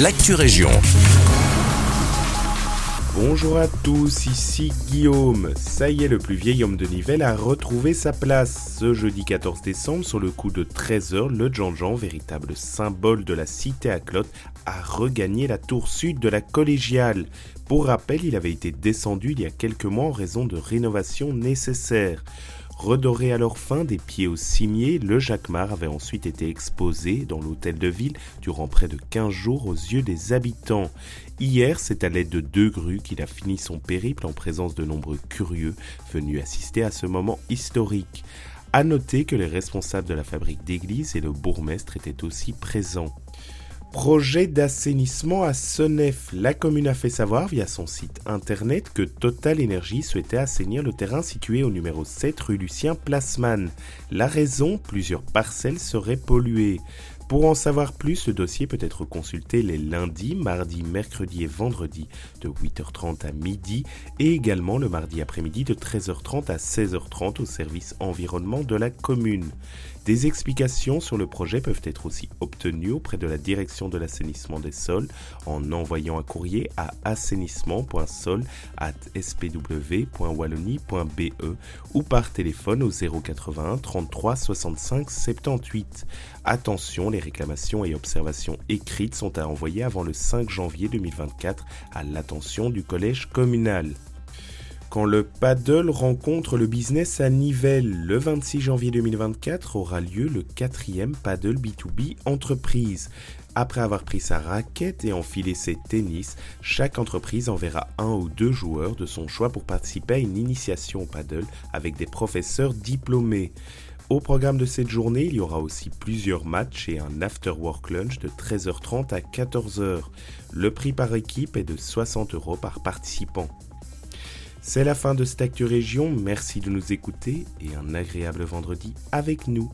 l'actu région. Bonjour à tous, ici Guillaume. Ça y est, le plus vieil homme de Nivelles a retrouvé sa place. Ce jeudi 14 décembre, sur le coup de 13h, le Jean-Jean, véritable symbole de la cité à Clotte, a regagné la tour sud de la collégiale. Pour rappel, il avait été descendu il y a quelques mois en raison de rénovations nécessaires. Redoré à leur fin des pieds au cimier, le Jacquemart avait ensuite été exposé dans l'hôtel de ville durant près de 15 jours aux yeux des habitants. Hier, c'est à l'aide de deux grues qu'il a fini son périple en présence de nombreux curieux venus assister à ce moment historique. À noter que les responsables de la fabrique d'église et le bourgmestre étaient aussi présents. Projet d'assainissement à Senef. La commune a fait savoir via son site internet que Total Energy souhaitait assainir le terrain situé au numéro 7 rue Lucien Plasman. La raison, plusieurs parcelles seraient polluées. Pour en savoir plus, le dossier peut être consulté les lundis, mardis, mercredis et vendredis de 8h30 à midi et également le mardi après-midi de 13h30 à 16h30 au service environnement de la commune. Des explications sur le projet peuvent être aussi obtenues auprès de la direction de l'assainissement des sols en envoyant un courrier à assainissement.sol@spw.wallonie.be ou par téléphone au 081 33 65 78. Attention, les réclamations et observations écrites sont à envoyer avant le 5 janvier 2024 à l'attention du collège communal. Quand le paddle rencontre le business à Nivelles, le 26 janvier 2024 aura lieu le quatrième paddle B2B entreprise. Après avoir pris sa raquette et enfilé ses tennis, chaque entreprise enverra un ou deux joueurs de son choix pour participer à une initiation au paddle avec des professeurs diplômés. Au programme de cette journée, il y aura aussi plusieurs matchs et un after-work lunch de 13h30 à 14h. Le prix par équipe est de 60 euros par participant. C'est la fin de cette Région, merci de nous écouter et un agréable vendredi avec nous.